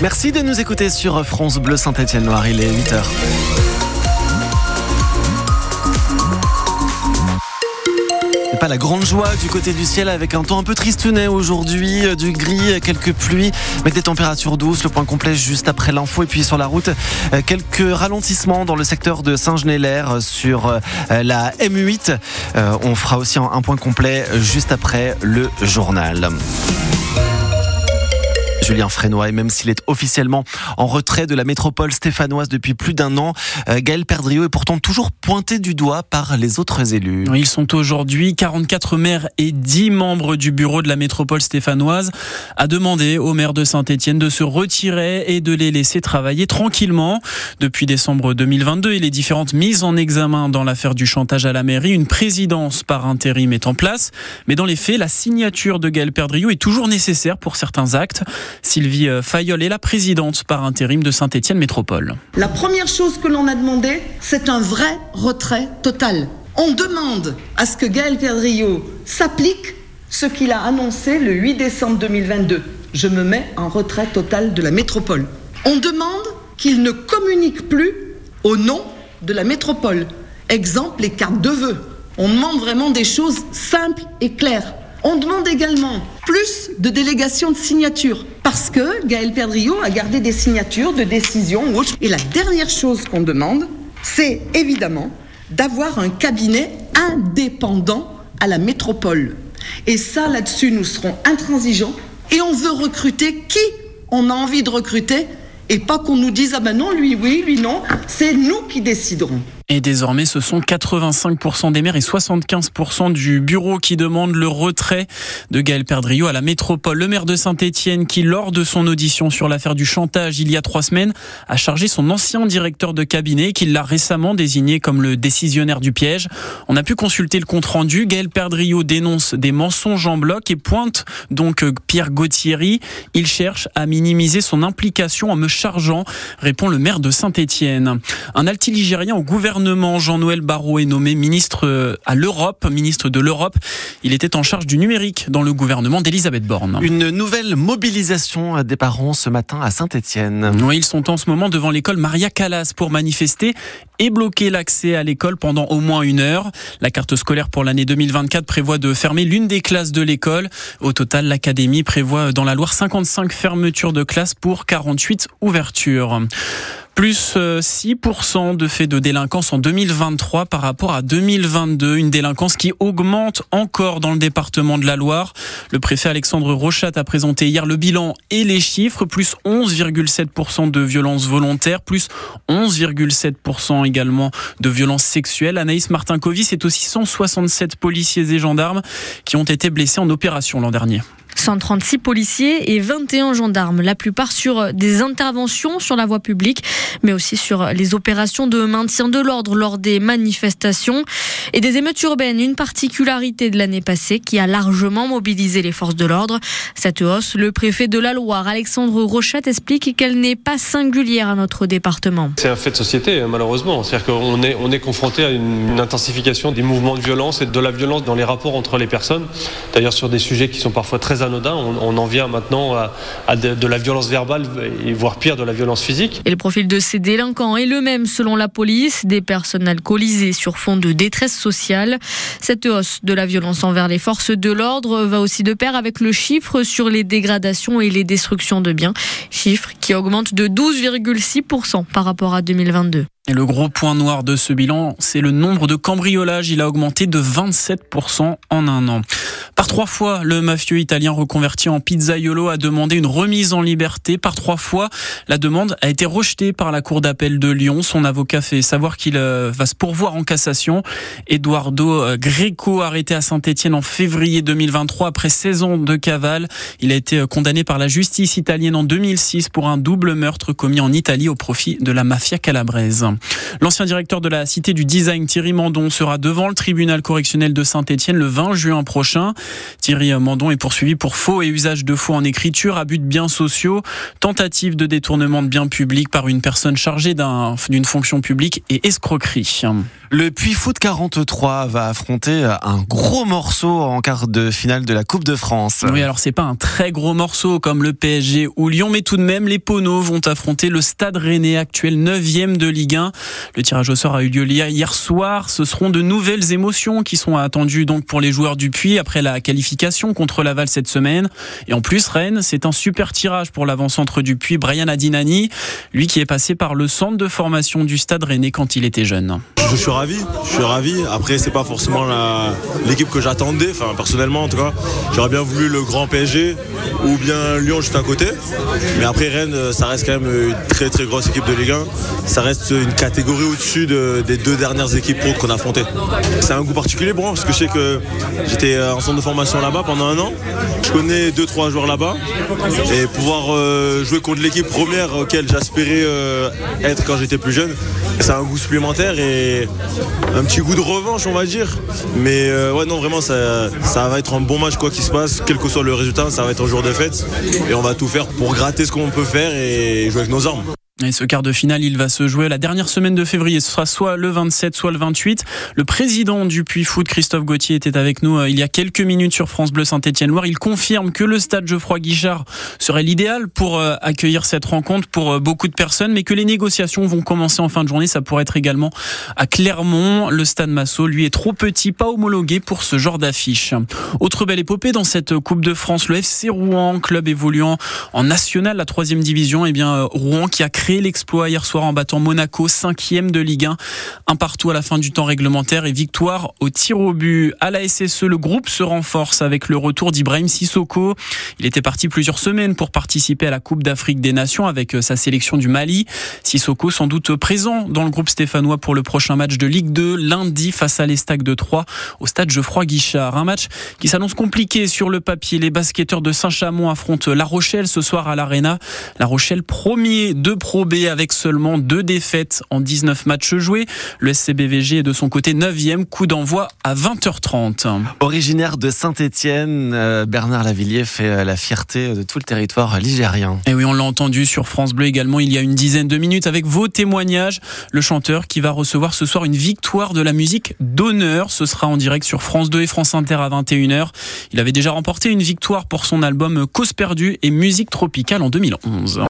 Merci de nous écouter sur France Bleu Saint-Étienne-Noir. Il est 8h. pas la grande joie du côté du ciel avec un temps un peu tristounet aujourd'hui, euh, du gris, quelques pluies, mais des températures douces. Le point complet juste après l'info. Et puis sur la route, euh, quelques ralentissements dans le secteur de Saint-Genélaire sur euh, la M8. On fera aussi un point complet juste après le journal. Julien Frénois. Et même s'il est officiellement en retrait de la métropole stéphanoise depuis plus d'un an, euh, Gaël Perdriau est pourtant toujours pointé du doigt par les autres élus. Ils sont aujourd'hui 44 maires et 10 membres du bureau de la métropole stéphanoise à demander au maire de Saint-Etienne de se retirer et de les laisser travailler tranquillement. Depuis décembre 2022 et les différentes mises en examen dans l'affaire du chantage à la mairie, une présidence par intérim est en place. Mais dans les faits, la signature de Gaël Perdriau est toujours nécessaire pour certains actes. Sylvie euh, Fayol est la présidente par intérim de Saint-Étienne Métropole. La première chose que l'on a demandé, c'est un vrai retrait total. On demande à ce que Gaël Perdriau s'applique ce qu'il a annoncé le 8 décembre 2022. Je me mets en retrait total de la métropole. On demande qu'il ne communique plus au nom de la métropole. Exemple, les cartes de vœux. On demande vraiment des choses simples et claires. On demande également plus de délégations de signatures parce que Gaël Perdriau a gardé des signatures de décision. Et la dernière chose qu'on demande, c'est évidemment d'avoir un cabinet indépendant à la métropole. Et ça, là-dessus, nous serons intransigeants. Et on veut recruter qui on a envie de recruter et pas qu'on nous dise ah ben non, lui oui, lui non. C'est nous qui déciderons. Et désormais, ce sont 85% des maires et 75% du bureau qui demandent le retrait de Gaël Perdriau à la métropole. Le maire de Saint-Etienne, qui, lors de son audition sur l'affaire du chantage il y a trois semaines, a chargé son ancien directeur de cabinet, qui l'a récemment désigné comme le décisionnaire du piège. On a pu consulter le compte-rendu. Gaël Perdriau dénonce des mensonges en bloc et pointe donc Pierre Gauthieri. Il cherche à minimiser son implication en me chargeant, répond le maire de Saint-Etienne. Un au gouvernement Jean-Noël Barrot est nommé ministre euh, à l'Europe, ministre de l'Europe. Il était en charge du numérique dans le gouvernement d'Elisabeth Borne. Une nouvelle mobilisation des parents ce matin à Saint-Etienne. Oui, ils sont en ce moment devant l'école Maria Callas pour manifester et bloquer l'accès à l'école pendant au moins une heure. La carte scolaire pour l'année 2024 prévoit de fermer l'une des classes de l'école. Au total, l'académie prévoit dans la Loire 55 fermetures de classes pour 48 ouvertures plus 6% euh, de faits de délinquance en 2023 par rapport à 2022. Une délinquance qui augmente encore dans le département de la Loire. Le préfet Alexandre Rochat a présenté hier le bilan et les chiffres. Plus 11,7% de violences volontaires, plus 11,7% également de violences sexuelles. Anaïs Martin-Covis, c'est aussi 167 policiers et gendarmes qui ont été blessés en opération l'an dernier. 136 policiers et 21 gendarmes, la plupart sur des interventions sur la voie publique, mais aussi sur les opérations de maintien de l'ordre lors des manifestations et des émeutes urbaines. Une particularité de l'année passée qui a largement mobilisé les forces de l'ordre. Cette hausse, le préfet de la Loire, Alexandre Rochette, explique qu'elle n'est pas singulière à notre département. C'est un fait de société, hein, malheureusement. C'est-à-dire qu'on est, on est confronté à une, intensification des mouvements de violence et de la violence dans les rapports entre les personnes. D'ailleurs, sur des sujets qui sont parfois très anodin. On, en vient maintenant à, de, la violence verbale voire pire de la violence physique. Et le profil de ces délinquants est le même selon la police, des personnes alcoolisées sur fond de détresse sociale. Cette hausse de la violence envers les forces de l'ordre va aussi de pair avec le chiffre sur les dégradations et les destructions de biens, chiffre qui augmente de 12,6% par rapport à 2022. Et le gros point noir de ce bilan, c'est le nombre de cambriolages. Il a augmenté de 27% en un an. Par trois fois, le mafieux italien reconverti en pizzaiolo a demandé une remise en liberté. Par trois fois, la demande a été rejetée par la Cour d'appel de Lyon. Son avocat fait savoir qu'il euh, va se pourvoir en cassation. Eduardo euh, Greco, arrêté à Saint-Etienne en février 2023 après 16 ans de cavale. Il a été euh, condamné par la justice italienne en 2006 pour un double meurtre commis en Italie au profit de la mafia calabraise. L'ancien directeur de la Cité du Design, Thierry Mandon, sera devant le tribunal correctionnel de Saint-Etienne le 20 juin prochain. Thierry Mandon est poursuivi pour faux et usage de faux en écriture, abus de biens sociaux, tentative de détournement de biens publics par une personne chargée d'une fonction publique et escroquerie. Le Puy Foot 43 va affronter un gros morceau en quart de finale de la Coupe de France. Oui, alors c'est pas un très gros morceau comme le PSG ou Lyon, mais tout de même, les Poneaux vont affronter le Stade Rennais, actuel 9e de Ligue 1. Le tirage au sort a eu lieu hier soir. Ce seront de nouvelles émotions qui sont attendues donc pour les joueurs du Puy après la qualification contre Laval cette semaine. Et en plus, Rennes, c'est un super tirage pour l'avant-centre du Puy, Brian Adinani, lui qui est passé par le centre de formation du Stade Rennais quand il était jeune. Je suis ravi, je suis ravi. Après, c'est pas forcément l'équipe que j'attendais. Personnellement, en tout cas, j'aurais bien voulu le grand PSG ou bien Lyon juste à côté. Mais après, Rennes, ça reste quand même une très très grosse équipe de Ligue 1. Ça reste une catégorie au-dessus des deux dernières équipes qu'on a affrontées. C'est un goût particulier pour moi parce que je sais que j'étais en centre de formation là-bas pendant un an. Je connais deux trois joueurs là-bas et pouvoir euh, jouer contre l'équipe première auquel j'aspirais euh, être quand j'étais plus jeune, c'est un goût supplémentaire et un petit goût de revanche, on va dire. Mais euh, ouais, non, vraiment, ça, ça va être un bon match, quoi qu'il se passe, quel que soit le résultat, ça va être un jour de fête. Et on va tout faire pour gratter ce qu'on peut faire et jouer avec nos armes. Et ce quart de finale, il va se jouer la dernière semaine de février. Ce sera soit le 27, soit le 28. Le président du Puy Foot, Christophe Gauthier, était avec nous euh, il y a quelques minutes sur France Bleu Saint-Étienne-Loire. Il confirme que le stade Geoffroy Guichard serait l'idéal pour euh, accueillir cette rencontre pour euh, beaucoup de personnes, mais que les négociations vont commencer en fin de journée. Ça pourrait être également à Clermont. Le stade Massot, lui, est trop petit, pas homologué pour ce genre d'affiche. Autre belle épopée dans cette Coupe de France, le FC Rouen, club évoluant en national, la troisième division. Eh bien, Rouen qui a créé l'exploit hier soir en battant Monaco, cinquième de Ligue 1, un partout à la fin du temps réglementaire et victoire au tir au but. À la SSE, le groupe se renforce avec le retour d'Ibrahim Sissoko. Il était parti plusieurs semaines pour participer à la Coupe d'Afrique des Nations avec euh, sa sélection du Mali. Sissoko sans doute présent dans le groupe stéphanois pour le prochain match de Ligue 2 lundi face à l'Estac de Troyes au stade Geoffroy Guichard. Un match qui s'annonce compliqué sur le papier. Les basketteurs de Saint-Chamond affrontent La Rochelle ce soir à l'Arena. La Rochelle premier de Pro B avec seulement deux défaites en 19 matchs joués. Le SCBVG est de son côté 9e, coup d'envoi à 20h30. Originaire de Saint-Étienne, euh, Bernard Lavillier fait euh, la fierté de tout le territoire ligérien. Et oui, on l'a entendu sur France Bleu également il y a une dizaine de minutes avec vos témoignages. Le chanteur qui va recevoir ce soir une victoire de la musique d'honneur. Ce sera en direct sur France 2 et France Inter à 21h. Il avait déjà remporté une victoire pour son album Cause perdue et musique tropicale en 2011.